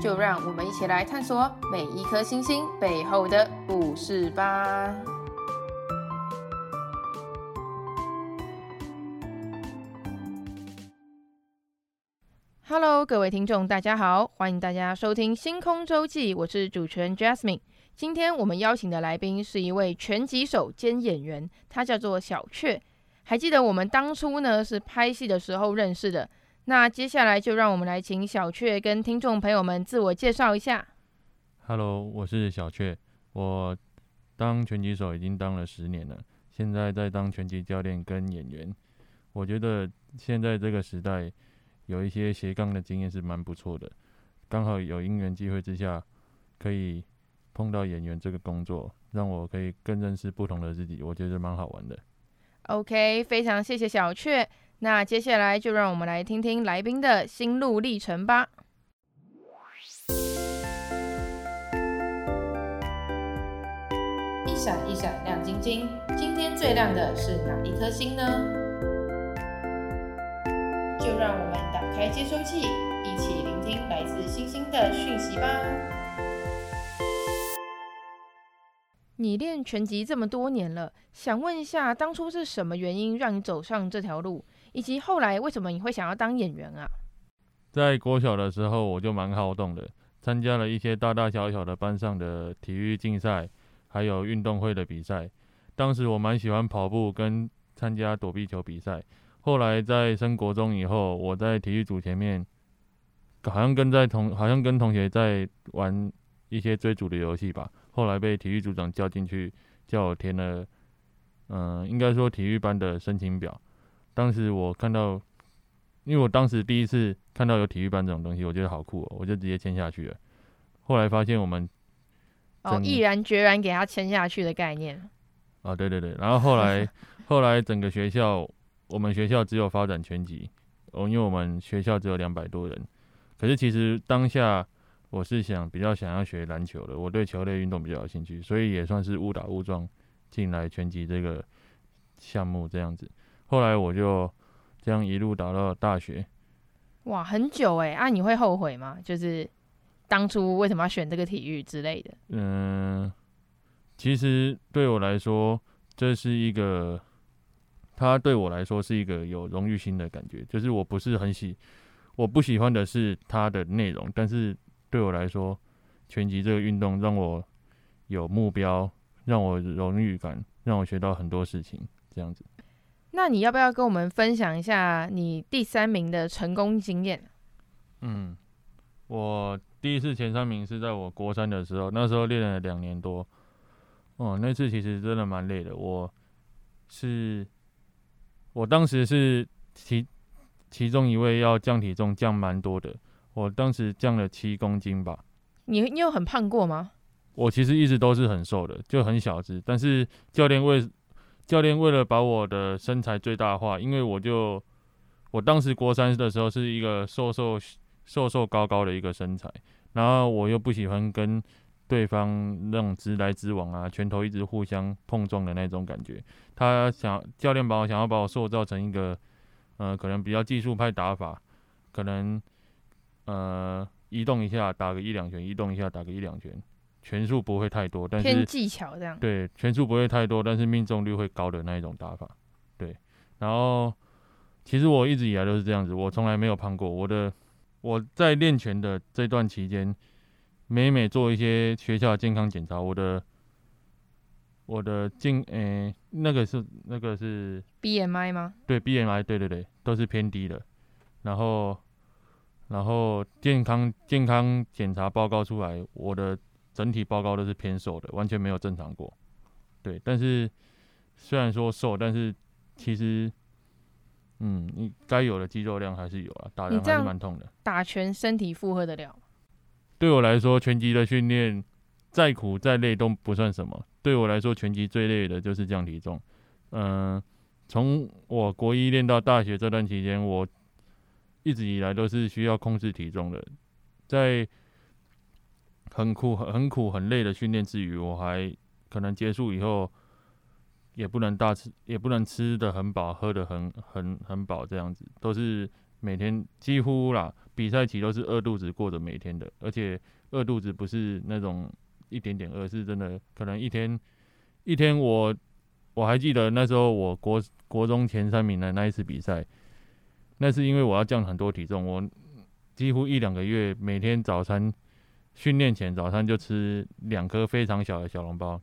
就让我们一起来探索每一颗星星背后的故事吧。Hello，各位听众，大家好，欢迎大家收听《星空周记》，我是主持人 Jasmine。今天我们邀请的来宾是一位拳击手兼演员，他叫做小雀。还记得我们当初呢是拍戏的时候认识的。那接下来就让我们来请小雀跟听众朋友们自我介绍一下。Hello，我是小雀，我当拳击手已经当了十年了，现在在当拳击教练跟演员。我觉得现在这个时代有一些斜杠的经验是蛮不错的，刚好有因缘机会之下可以碰到演员这个工作，让我可以更认识不同的自己，我觉得蛮好玩的。OK，非常谢谢小雀。那接下来就让我们来听听来宾的心路历程吧。一闪一闪亮晶晶，今天最亮的是哪一颗星呢？就让我们打开接收器，一起聆听来自星星的讯息吧。你练拳击这么多年了，想问一下，当初是什么原因让你走上这条路？以及后来为什么你会想要当演员啊？在国小的时候，我就蛮好动的，参加了一些大大小小的班上的体育竞赛，还有运动会的比赛。当时我蛮喜欢跑步跟参加躲避球比赛。后来在升国中以后，我在体育组前面，好像跟在同好像跟同学在玩一些追逐的游戏吧。后来被体育组长叫进去，叫我填了，嗯、呃，应该说体育班的申请表。当时我看到，因为我当时第一次看到有体育班这种东西，我觉得好酷哦，我就直接签下去了。后来发现我们哦，毅然决然给他签下去的概念。啊，对对对，然后后来后来整个学校，我们学校只有发展拳击，哦，因为我们学校只有两百多人。可是其实当下我是想比较想要学篮球的，我对球类运动比较有兴趣，所以也算是误打误撞进来拳击这个项目这样子。后来我就这样一路打到大学，哇，很久哎！啊，你会后悔吗？就是当初为什么要选这个体育之类的？嗯，其实对我来说，这是一个，他对我来说是一个有荣誉心的感觉。就是我不是很喜，我不喜欢的是它的内容，但是对我来说，拳击这个运动让我有目标，让我荣誉感，让我学到很多事情，这样子。那你要不要跟我们分享一下你第三名的成功经验？嗯，我第一次前三名是在我国三的时候，那时候练了两年多。哦，那次其实真的蛮累的。我是，我当时是其其中一位要降体重降蛮多的，我当时降了七公斤吧。你你有很胖过吗？我其实一直都是很瘦的，就很小只，但是教练为教练为了把我的身材最大化，因为我就我当时国三的时候是一个瘦瘦瘦瘦高高的一个身材，然后我又不喜欢跟对方那种直来直往啊，拳头一直互相碰撞的那种感觉。他想教练把我想要把我塑造成一个呃可能比较技术派打法，可能呃移动一下打个一两拳，移动一下打个一两拳。拳数不会太多，但是偏技巧这样。对，拳数不会太多，但是命中率会高的那一种打法。对，然后其实我一直以来都是这样子，我从来没有胖过。我的我在练拳的这段期间，每每做一些学校的健康检查，我的我的健诶、欸、那个是那个是 BMI 吗？对，BMI 对对对，都是偏低的。然后然后健康健康检查报告出来，我的。整体报告都是偏瘦的，完全没有正常过。对，但是虽然说瘦，但是其实，嗯，你该有的肌肉量还是有啊，打人还是蛮痛的。打拳身体负荷得了？对我来说，拳击的训练再苦再累都不算什么。对我来说，拳击最累的就是降体重。嗯、呃，从我国一练到大学这段期间，我一直以来都是需要控制体重的。在很苦、很苦、很累的训练之余，我还可能结束以后也不能大吃，也不能吃的很饱，喝的很很很饱，这样子都是每天几乎啦，比赛期都是饿肚子过着每天的，而且饿肚子不是那种一点点饿，是真的可能一天一天我我还记得那时候我国国中前三名的那一次比赛，那是因为我要降很多体重，我几乎一两个月每天早餐。训练前早餐就吃两颗非常小的小笼包，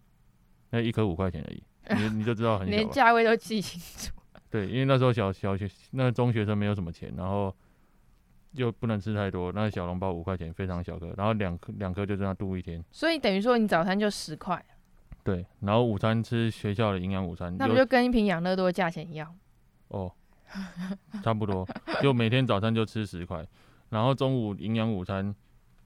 那一颗五块钱而已，你你就知道很小。连价位都记清楚。对，因为那时候小小学那中学生没有什么钱，然后又不能吃太多，那小笼包五块钱非常小颗，然后两颗两颗就这样度一天。所以等于说你早餐就十块。对，然后午餐吃学校的营养午餐，那不就跟一瓶养乐多的价钱一样？哦，差不多，就每天早餐就吃十块，然后中午营养午餐。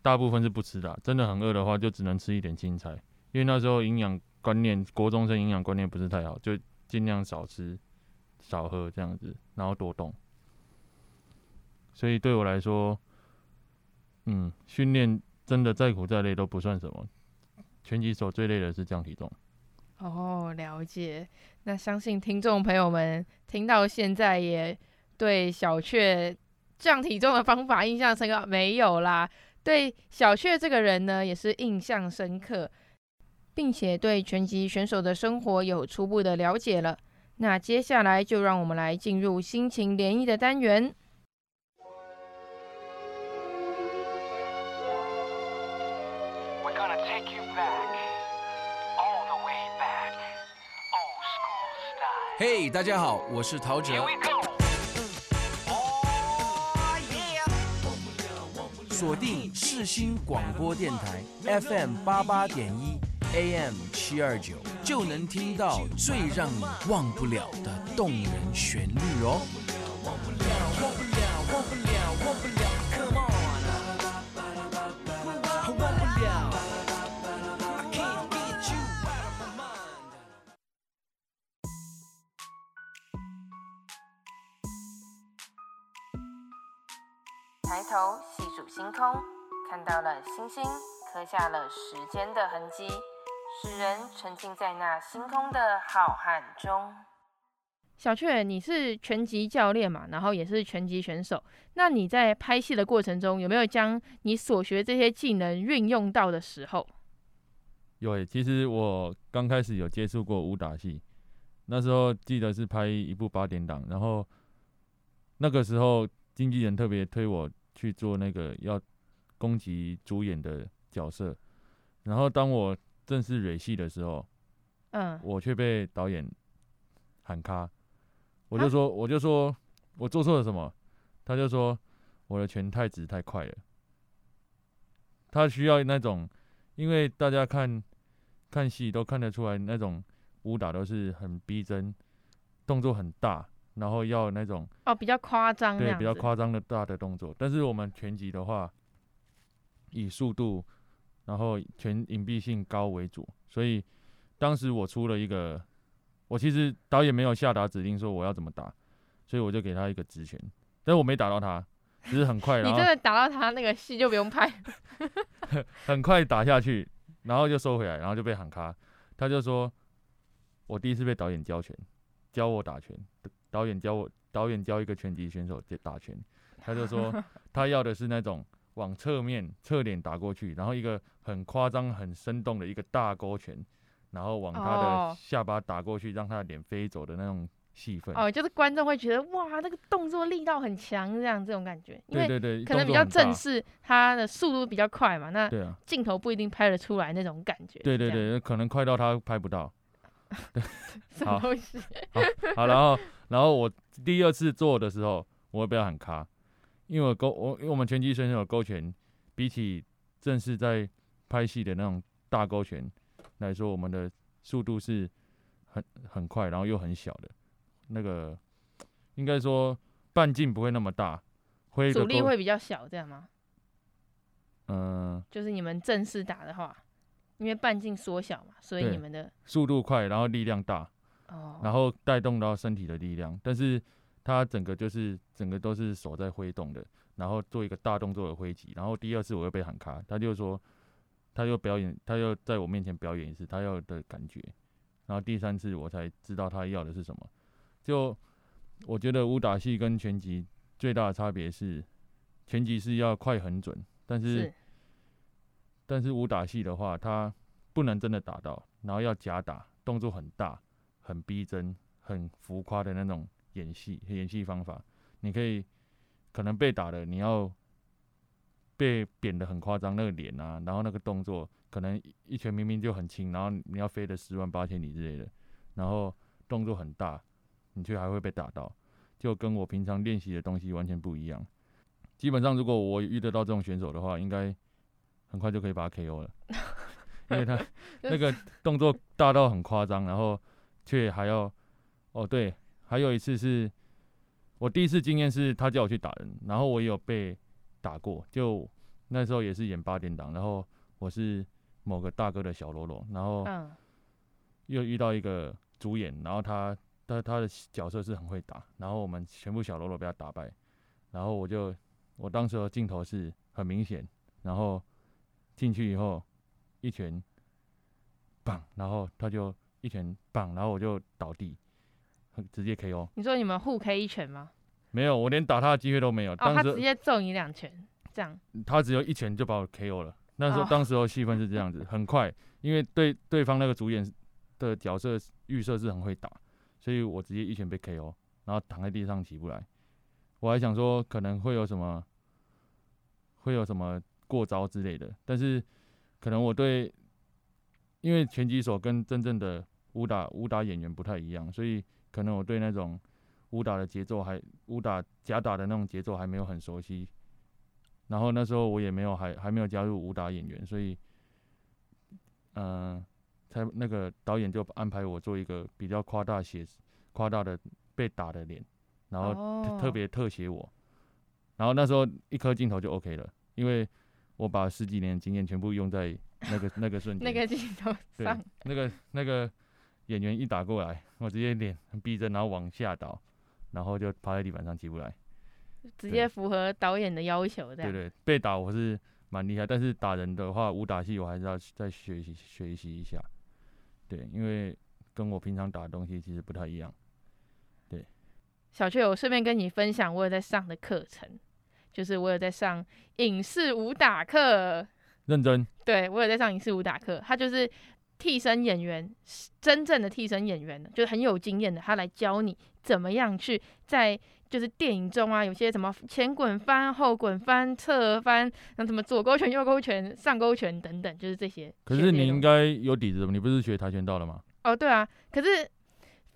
大部分是不吃的，真的很饿的话，就只能吃一点青菜。因为那时候营养观念，国中生营养观念不是太好，就尽量少吃、少喝这样子，然后多动。所以对我来说，嗯，训练真的再苦再累都不算什么。拳击手最累的是降体重。哦，了解。那相信听众朋友们听到现在也对小雀降体重的方法印象深刻没有啦？对小雀这个人呢，也是印象深刻，并且对拳击选手的生活有初步的了解了。那接下来就让我们来进入心情涟漪的单元。嘿，大家好，我是陶喆。锁定世新广播电台 FM 八八点一 AM 七二九，就能听到最让你忘不了的动人旋律哦。抬头细数星空，看到了星星，刻下了时间的痕迹，使人沉浸在那星空的浩瀚中。小雀，你是拳击教练嘛？然后也是拳击选手。那你在拍戏的过程中，有没有将你所学这些技能运用到的时候？有诶、欸，其实我刚开始有接触过武打戏，那时候记得是拍一部八点档，然后那个时候。经纪人特别推我去做那个要攻击主演的角色，然后当我正式蕊戏的时候，嗯，我却被导演喊卡，我就说，我就说我做错了什么，他就说我的拳太直太快了，他需要那种，因为大家看看戏都看得出来，那种武打都是很逼真，动作很大。然后要那种哦，比较夸张，对，比较夸张的大的动作。但是我们拳击的话，以速度，然后全隐蔽性高为主。所以当时我出了一个，我其实导演没有下达指令说我要怎么打，所以我就给他一个直拳，但是我没打到他，只是很快。你真的打到他，那个戏就不用拍。很快打下去，然后就收回来，然后就被喊卡。他就说，我第一次被导演教拳，教我打拳。导演教我，导演教一个拳击选手打拳，他就说他要的是那种往侧面侧脸打过去，然后一个很夸张、很生动的一个大勾拳，然后往他的下巴打过去，让他的脸飞走的那种戏份。哦，就是观众会觉得哇，那个动作力道很强，这样这种感觉。对对对，可能比较正式，他的速度比较快嘛，那镜头不一定拍得出来那种感觉。对对对，可能快到他拍不到。什么东西？好，好，然后。然后我第二次做的时候，我会不要喊卡，因为我勾我因为我们拳击选手勾拳，比起正式在拍戏的那种大勾拳来说，我们的速度是很很快，然后又很小的，那个应该说半径不会那么大，会阻力会比较小，这样吗？嗯、嗯，就是你们正式打的话，因为半径缩小嘛，所以你们的速度快，然后力量大，哦，然后带动到身体的力量，但是它整个就是整个都是手在挥动的，然后做一个大动作的挥击，然后第二次我又被喊卡，他就说他又表演，他又在我面前表演一次他要的感觉，然后第三次我才知道他要的是什么。就我觉得武打戏跟拳击最大的差别是，拳击是要快很准，但是，是但是武打戏的话，它不能真的打到，然后要假打，动作很大、很逼真、很浮夸的那种演戏演戏方法。你可以可能被打的，你要被扁的很夸张，那个脸啊，然后那个动作，可能一拳明明就很轻，然后你要飞的十万八千里之类的，然后动作很大，你却还会被打到，就跟我平常练习的东西完全不一样。基本上，如果我遇得到这种选手的话，应该很快就可以把他 KO 了，因为他 那个动作大到很夸张，然后却还要哦对，还有一次是我第一次经验是他叫我去打人，然后我也有被打过，就那时候也是演八点档，然后我是某个大哥的小喽啰，然后又遇到一个主演，然后他他他的角色是很会打，然后我们全部小喽啰被他打败，然后我就。我当时的镜头是很明显，然后进去以后一拳，棒，然后他就一拳棒，然后我就倒地，直接 KO。你说你们互 K 一拳吗？没有，我连打他的机会都没有。哦，当时他直接揍你两拳，这样。他只有一拳就把我 KO 了。那时候，哦，当时候气氛是这样子，很快，因为对对方那个主演的角色预设是很会打，所以我直接一拳被 KO，然后躺在地上起不来。我还想说可能会有什么，会有什么过招之类的，但是可能我对，因为拳击手跟真正的武打武打演员不太一样，所以可能我对那种武打的节奏还武打假打的那种节奏还没有很熟悉。然后那时候我也没有还还没有加入武打演员，所以，嗯、呃，才那个导演就安排我做一个比较夸大写夸大的被打的脸。然后特特别特写我，然后那时候一颗镜头就 OK 了，因为我把十几年的经验全部用在那个那个瞬间，那个镜头上，那个那个演员一打过来，我直接脸很逼真，然后往下倒，然后就趴在地板上起不来，直接符合导演的要求，这样。对对，被打我是蛮厉害，但是打人的话，武打戏我还是要再学习学习一下，对，因为跟我平常打的东西其实不太一样。小雀，我顺便跟你分享，我有在上的课程，就是我有在上影视武打课。认真？对，我有在上影视武打课，他就是替身演员，真正的替身演员，就是很有经验的，他来教你怎么样去在就是电影中啊，有些什么前滚翻、后滚翻、侧翻，那什么左勾拳、右勾拳、上勾拳等等，就是这些。可是你应该有底子，你不是学跆拳道的吗？哦，对啊，可是。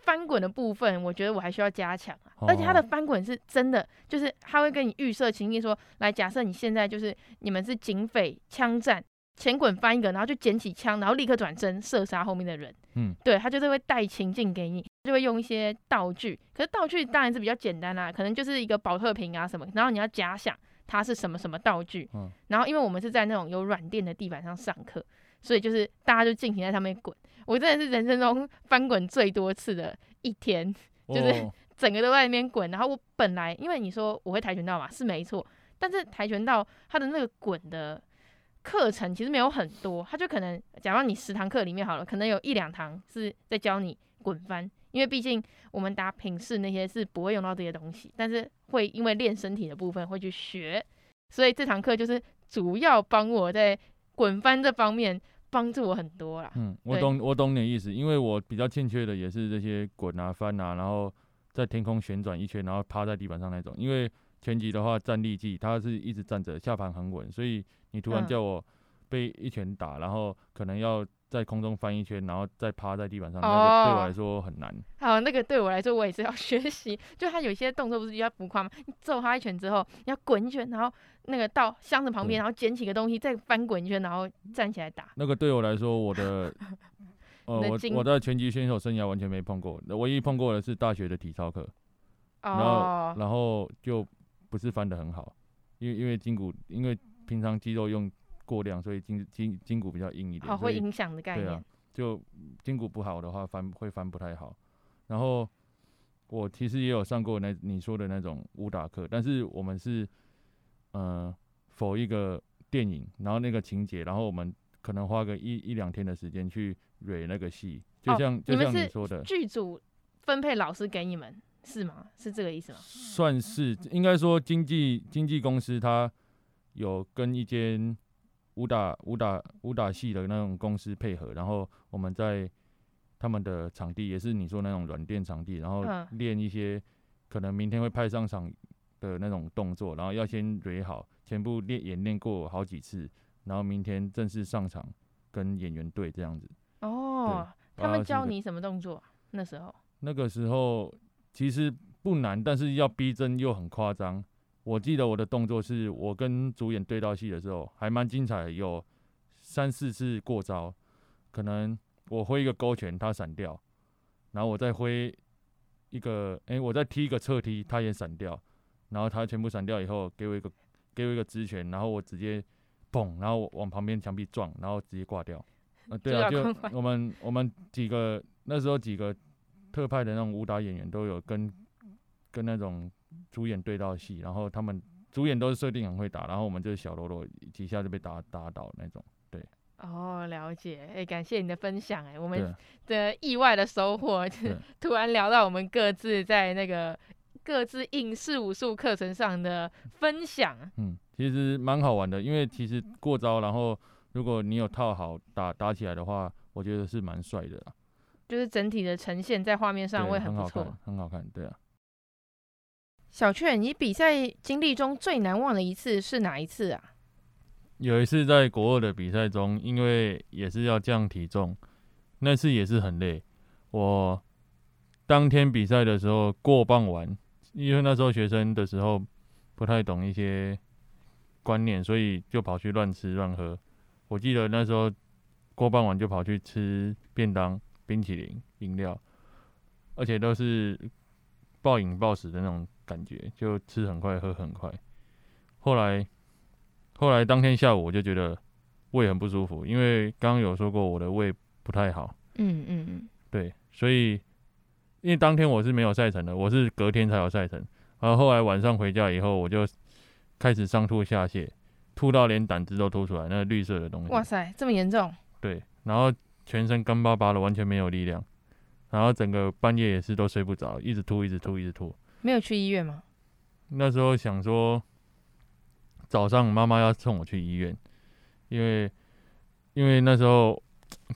翻滚的部分，我觉得我还需要加强啊，而且他的翻滚是真的，就是他会跟你预设情境说，来，假设你现在就是你们是警匪枪战，前滚翻一个，然后就捡起枪，然后立刻转身射杀后面的人。嗯，对，他就是会带情境给你，就会用一些道具，可是道具当然是比较简单啦，可能就是一个保特瓶啊什么，然后你要假想它是什么什么道具。嗯，然后因为我们是在那种有软垫的地板上上课，所以就是大家就尽情在上面滚。我真的是人生中翻滚最多次的一天，就是 整个都在那边滚。然后我本来因为你说我会跆拳道嘛，是没错，但是跆拳道它的那个滚的课程其实没有很多，它就可能假如你十堂课里面好了，可能有一两堂是在教你滚翻，因为毕竟我们打品试那些是不会用到这些东西，但是会因为练身体的部分会去学，所以这堂课就是主要帮我在滚翻这方面。帮助我很多啦。嗯，我懂，我懂你的意思，因为我比较欠缺的也是这些滚啊、翻啊，然后在天空旋转一圈，然后趴在地板上那种。因为拳击的话，站立技，它是一直站着，下盘很稳，所以你突然叫我被一拳打，然后可能要。在空中翻一圈，然后再趴在地板上，那个对我来说很难。好，那个对我来说，我也是要学习。就他有些动作不是比较浮夸吗？你揍他一拳之后，你要滚一圈，然后那个到箱子旁边，然后捡起个东西，再翻滚一圈，然后站起来打。那个对我来说，我的，呃，我我在拳击选手生涯完全没碰过，唯一碰过的是大学的体操课。然后，然后就不是翻得很好，因为因为筋骨，因为平常肌肉用过量，所以筋筋筋骨比较硬一点。好，会影响的概念。对啊，就筋骨不好的话，翻会翻不太好。然后我其实也有上过那你说的那种武打课，但是我们是呃，for 一个电影，然后那个情节，然后我们可能花个一一两天的时间去蕊那个戏，就像、哦、就像你说的，剧组分配老师给你们是吗？是这个意思吗？算是，应该说经纪经纪公司他有跟一间武打武打武打戏的那种公司配合，然后我们在他们的场地，也是你说那种软垫场地，然后练一些可能明天会派上场的那种动作，然后要先蕊好，全部练演练过好几次，然后明天正式上场跟演员对这样子。哦，他们教你什么动作？那时候？那个时候其实不难，但是要逼真又很夸张。我记得我的动作是我跟主演对到戏的时候，还蛮精彩的，有三四次过招。可能我挥一个勾拳，他闪掉，然后我再挥一个，哎、欸，我再踢一个侧踢，他也闪掉，然后他全部闪掉以后，给我一个给我一个直拳，然后我直接砰，然后我往旁边墙壁撞，然后直接挂掉。呃，对啊，就我们我们几个那时候几个特派的那种武打演员都有跟跟那种。主演对到戏，然后他们主演都是设定很会打，然后我们就是小喽啰几下就被打打倒那种。对，哦，了解，哎，感谢你的分享，哎，我们的意外的收获，就是 突然聊到我们各自在那个各自影视武术课程上的分享。嗯，其实蛮好玩的，因为其实过招，然后如果你有套好打打起来的话，我觉得是蛮帅的，就是整体的呈现在画面上会很不错，很好看，很好看，对啊。小雀，你比赛经历中最难忘的一次是哪一次啊？有一次在国二的比赛中，因为也是要降体重，那次也是很累。我当天比赛的时候过磅完，因为那时候学生的时候不太懂一些观念，所以就跑去乱吃乱喝。我记得那时候过磅完就跑去吃便当、冰淇淋、饮料，而且都是暴饮暴食的那种。感觉就吃很快，喝很快。后来，后来当天下午我就觉得胃很不舒服，因为刚刚有说过我的胃不太好。嗯嗯嗯，对，所以因为当天我是没有赛程的，我是隔天才有赛程。然后后来晚上回家以后，我就开始上吐下泻，吐到连胆汁都吐出来，那个绿色的东西。哇塞，这么严重？对，然后全身干巴巴的，完全没有力量，然后整个半夜也是都睡不着，一直吐，一直吐，一直吐。没有去医院吗？那时候想说，早上妈妈要送我去医院，因为因为那时候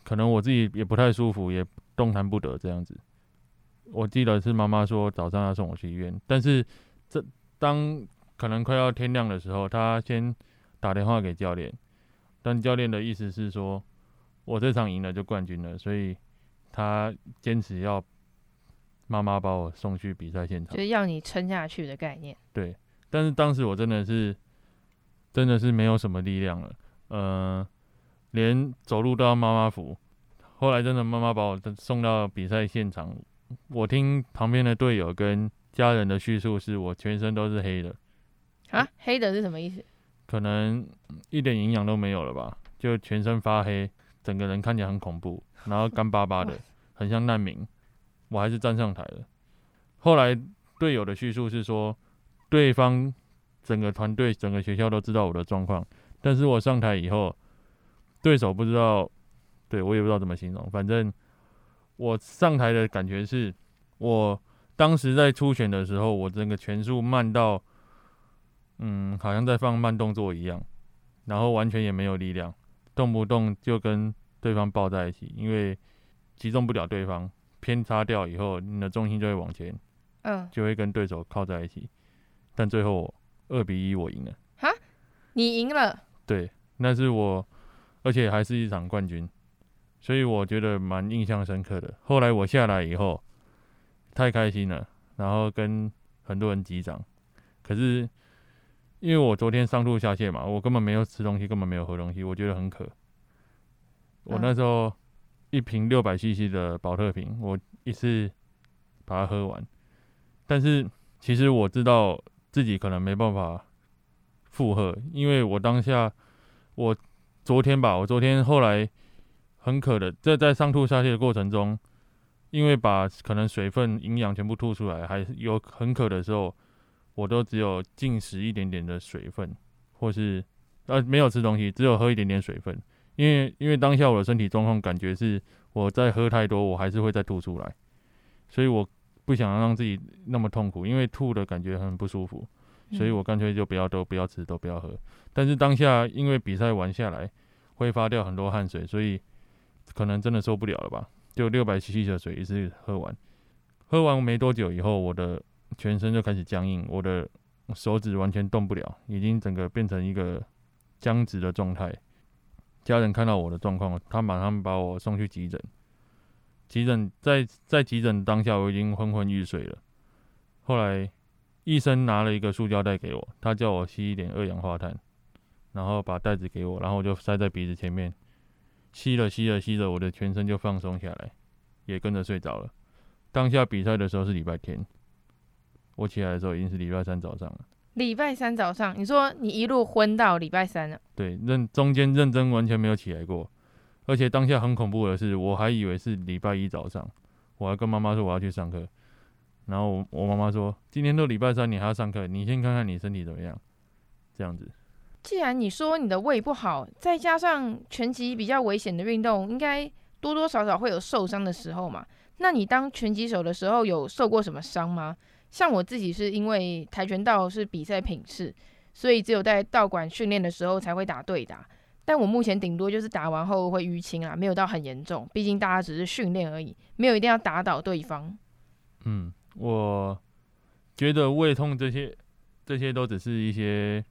可能我自己也不太舒服，也动弹不得这样子。我记得是妈妈说早上要送我去医院，但是这当可能快要天亮的时候，她先打电话给教练，但教练的意思是说我这场赢了就冠军了，所以他坚持要。妈妈把我送去比赛现场，就是要你撑下去的概念。对，但是当时我真的是，真的是没有什么力量了，呃，连走路都要妈妈扶。后来真的妈妈把我送到比赛现场，我听旁边的队友跟家人的叙述，是我全身都是黑的。啊，黑的是什么意思？可能一点营养都没有了吧，就全身发黑，整个人看起来很恐怖，然后干巴巴的，很像难民。我还是站上台了。后来队友的叙述是说，对方整个团队、整个学校都知道我的状况，但是我上台以后，对手不知道，对我也不知道怎么形容。反正我上台的感觉是，我当时在初选的时候，我整个拳速慢到，嗯，好像在放慢动作一样，然后完全也没有力量，动不动就跟对方抱在一起，因为击中不了对方。偏差掉以后，你的重心就会往前，嗯，就会跟对手靠在一起。但最后二比一我赢了。哈，你赢了？对，那是我，而且还是一场冠军，所以我觉得蛮印象深刻的。后来我下来以后，太开心了，然后跟很多人击掌。可是因为我昨天上吐下泻嘛，我根本没有吃东西，根本没有喝东西，我觉得很渴。我那时候。一瓶六百 CC 的宝特瓶，我一次把它喝完。但是其实我知道自己可能没办法负荷，因为我当下我昨天吧，我昨天后来很渴的，在在上吐下泻的过程中，因为把可能水分、营养全部吐出来，还有很渴的时候，我都只有进食一点点的水分，或是呃没有吃东西，只有喝一点点水分。因为因为当下我的身体状况感觉是我在喝太多，我还是会再吐出来，所以我不想让自己那么痛苦，因为吐的感觉很不舒服，所以我干脆就不要都不要吃都不要喝。但是当下因为比赛玩下来挥发掉很多汗水，所以可能真的受不了了吧？就六百 CC 的水一次喝完，喝完没多久以后，我的全身就开始僵硬，我的手指完全动不了，已经整个变成一个僵直的状态。家人看到我的状况，他马上把我送去急诊。急诊在在急诊当下，我已经昏昏欲睡了。后来医生拿了一个塑胶袋给我，他叫我吸一点二氧化碳，然后把袋子给我，然后我就塞在鼻子前面，吸了吸了吸着，我的全身就放松下来，也跟着睡着了。当下比赛的时候是礼拜天，我起来的时候已经是礼拜三早上了。礼拜三早上，你说你一路昏到礼拜三了？对，认中间认真完全没有起来过，而且当下很恐怖的是，我还以为是礼拜一早上，我还跟妈妈说我要去上课，然后我我妈妈说今天都礼拜三，你还要上课，你先看看你身体怎么样，这样子。既然你说你的胃不好，再加上拳击比较危险的运动，应该多多少少会有受伤的时候嘛？那你当拳击手的时候有受过什么伤吗？像我自己是因为跆拳道是比赛品质，所以只有在道馆训练的时候才会打对打。但我目前顶多就是打完后会淤青啊，没有到很严重。毕竟大家只是训练而已，没有一定要打倒对方。嗯，我觉得胃痛这些这些都只是一些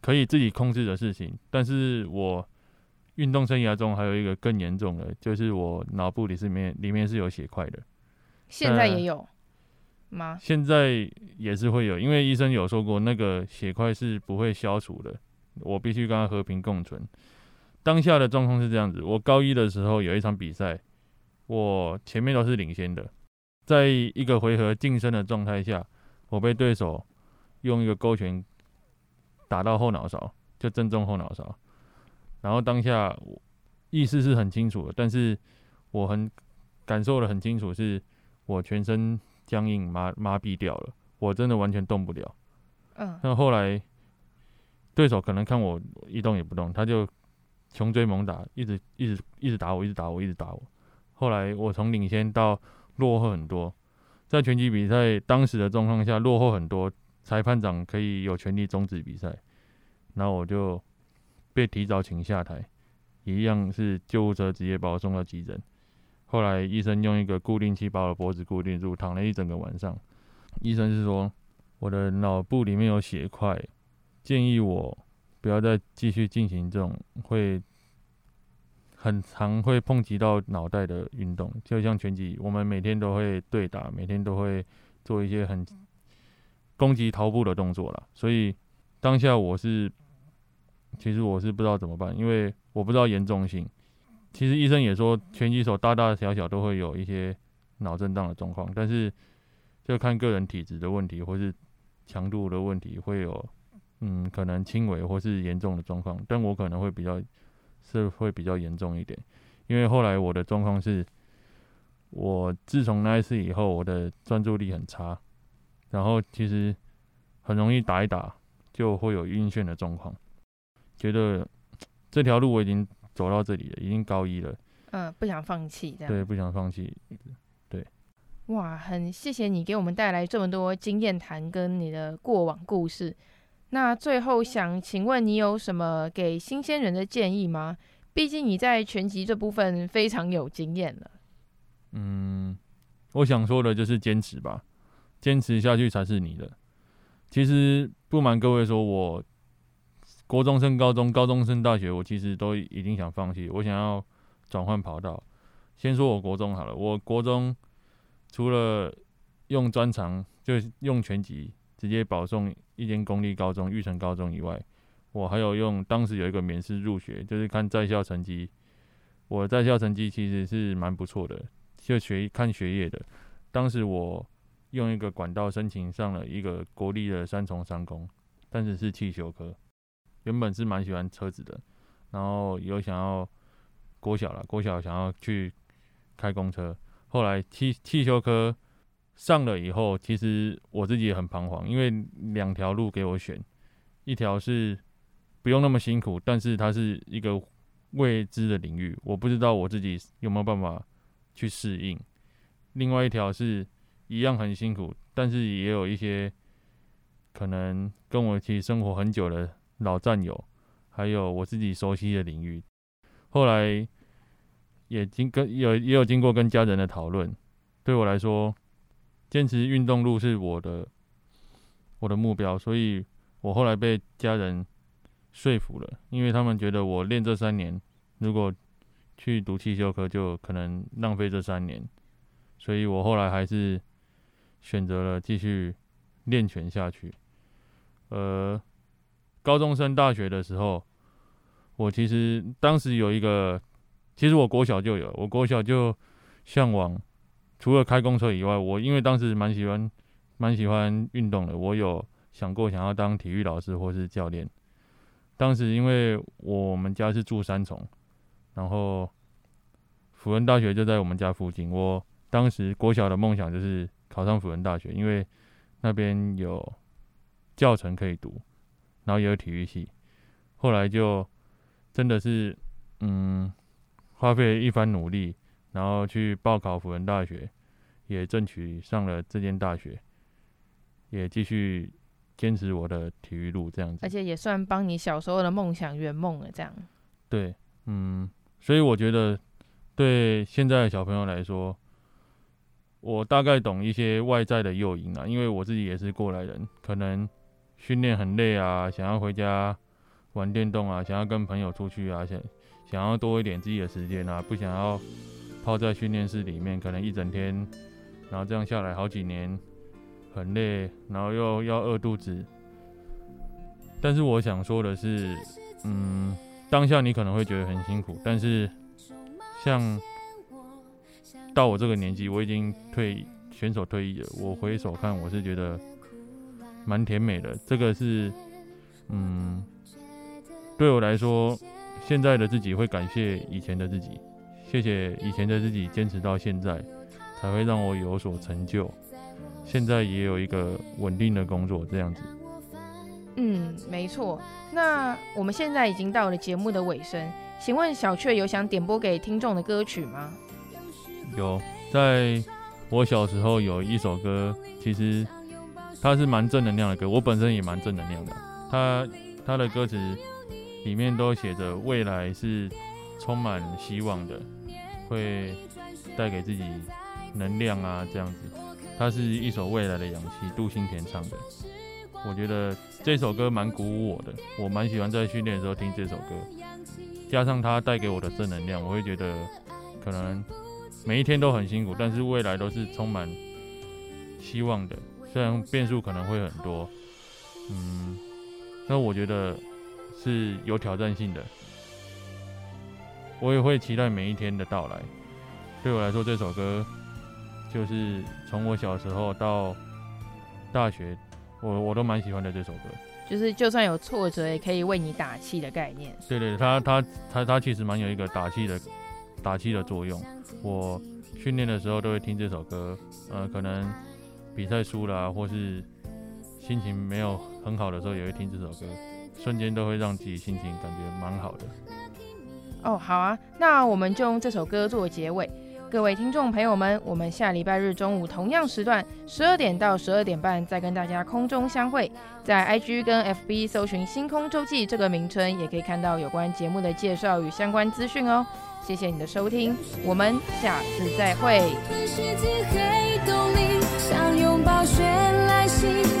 可以自己控制的事情。但是我运动生涯中还有一个更严重的，就是我脑部里是里面里面是有血块的。现在也有。现在也是会有，因为医生有说过，那个血块是不会消除的，我必须跟他和平共存。当下的状况是这样子：我高一的时候有一场比赛，我前面都是领先的，在一个回合晋升的状态下，我被对手用一个勾拳打到后脑勺，就正中后脑勺。然后当下意识是很清楚的，但是我很感受的很清楚，是我全身。僵硬麻麻痹掉了，我真的完全动不了。嗯，那后来对手可能看我一动也不动，他就穷追猛打，一直一直一直打我，一直打我，一直打我。后来我从领先到落后很多，在拳击比赛当时的状况下落后很多，裁判长可以有权利终止比赛，然后我就被提早请下台，一样是救护车直接把我送到急诊。后来医生用一个固定器把我脖子固定住，躺了一整个晚上。医生是说我的脑部里面有血块，建议我不要再继续进行这种会很常会碰击到脑袋的运动，就像拳击，我们每天都会对打，每天都会做一些很攻击头部的动作了。所以当下我是其实我是不知道怎么办，因为我不知道严重性。其实医生也说，拳击手大大小小都会有一些脑震荡的状况，但是就看个人体质的问题，或是强度的问题，会有嗯可能轻微或是严重的状况。但我可能会比较是会比较严重一点，因为后来我的状况是，我自从那一次以后，我的专注力很差，然后其实很容易打一打就会有晕眩的状况，觉得这条路我已经。走到这里了，已经高一了。嗯，不想放弃，这样。对，不想放弃。对。哇，很谢谢你给我们带来这么多经验谈跟你的过往故事。那最后想请问你有什么给新鲜人的建议吗？毕竟你在拳击这部分非常有经验了。嗯，我想说的就是坚持吧，坚持下去才是你的。其实不瞒各位说，我。国中升高中，高中升大学，我其实都已经想放弃。我想要转换跑道。先说我国中好了，我国中除了用专长，就用拳击直接保送一间公立高中玉成高中以外，我还有用当时有一个免试入学，就是看在校成绩。我在校成绩其实是蛮不错的，就学看学业的。当时我用一个管道申请上了一个国立的三重三工，但是是汽修科。原本是蛮喜欢车子的，然后有想要国小了，国小想要去开公车，后来汽汽修科上了以后，其实我自己也很彷徨，因为两条路给我选，一条是不用那么辛苦，但是它是一个未知的领域，我不知道我自己有没有办法去适应；另外一条是一样很辛苦，但是也有一些可能跟我一起生活很久的老战友。还有我自己熟悉的领域，后来也经跟有也有经过跟家人的讨论，对我来说，坚持运动路是我的我的目标，所以我后来被家人说服了，因为他们觉得我练这三年，如果去读汽修科就可能浪费这三年，所以我后来还是选择了继续练拳下去，呃。高中升大学的时候，我其实当时有一个，其实我国小就有，我国小就向往，除了开公车以外，我因为当时蛮喜欢蛮喜欢运动的，我有想过想要当体育老师或是教练。当时因为我们家是住三重，然后辅仁大学就在我们家附近，我当时国小的梦想就是考上辅仁大学，因为那边有教程可以读。然后也有体育系，后来就真的是，嗯，花费一番努力，然后去报考辅仁大学，也争取上了这间大学，也继续坚持我的体育路这样子。而且也算帮你小时候的梦想圆梦了，这样。对，嗯，所以我觉得对现在的小朋友来说，我大概懂一些外在的诱因啊，因为我自己也是过来人，可能。训练很累啊，想要回家玩电动啊，想要跟朋友出去啊，想想要多一点自己的时间啊，不想要泡在训练室里面，可能一整天，然后这样下来好几年，很累，然后又要饿肚子。但是我想说的是，嗯，当下你可能会觉得很辛苦，但是像到我这个年纪，我已经退选手退役了，我回首看，我是觉得。蛮甜美的，这个是，嗯，对我来说，现在的自己会感谢以前的自己，谢谢以前的自己坚持到现在，才会让我有所成就，现在也有一个稳定的工作，这样子。嗯，没错。那我们现在已经到了节目的尾声，请问小雀有想点播给听众的歌曲吗？有，在我小时候有一首歌，其实。它是蛮正能量的歌，我本身也蛮正能量的。它它的歌词里面都写着未来是充满希望的，会带给自己能量啊，这样子。它是一首未来的氧气，杜新田唱的。我觉得这首歌蛮鼓舞我的，我蛮喜欢在训练的时候听这首歌，加上它带给我的正能量，我会觉得可能每一天都很辛苦，但是未来都是充满希望的。虽然变数可能会很多，嗯，那我觉得是有挑战性的。我也会期待每一天的到来。对我来说，这首歌就是从我小时候到大学，我我都蛮喜欢的这首歌。就是就算有挫折，也可以为你打气的概念。对对，它它它它其实蛮有一个打气的打气的作用。我训练的时候都会听这首歌，呃，可能。比赛输了，或是心情没有很好的时候，也会听这首歌，瞬间都会让自己心情感觉蛮好的。哦，好啊，那我们就用这首歌做结尾。各位听众朋友们，我们下礼拜日中午同样时段，十二点到十二点半再跟大家空中相会。在 IG 跟 FB 搜寻“星空周记”这个名称，也可以看到有关节目的介绍与相关资讯哦。谢谢你的收听，我们下次再会。想拥抱绚烂星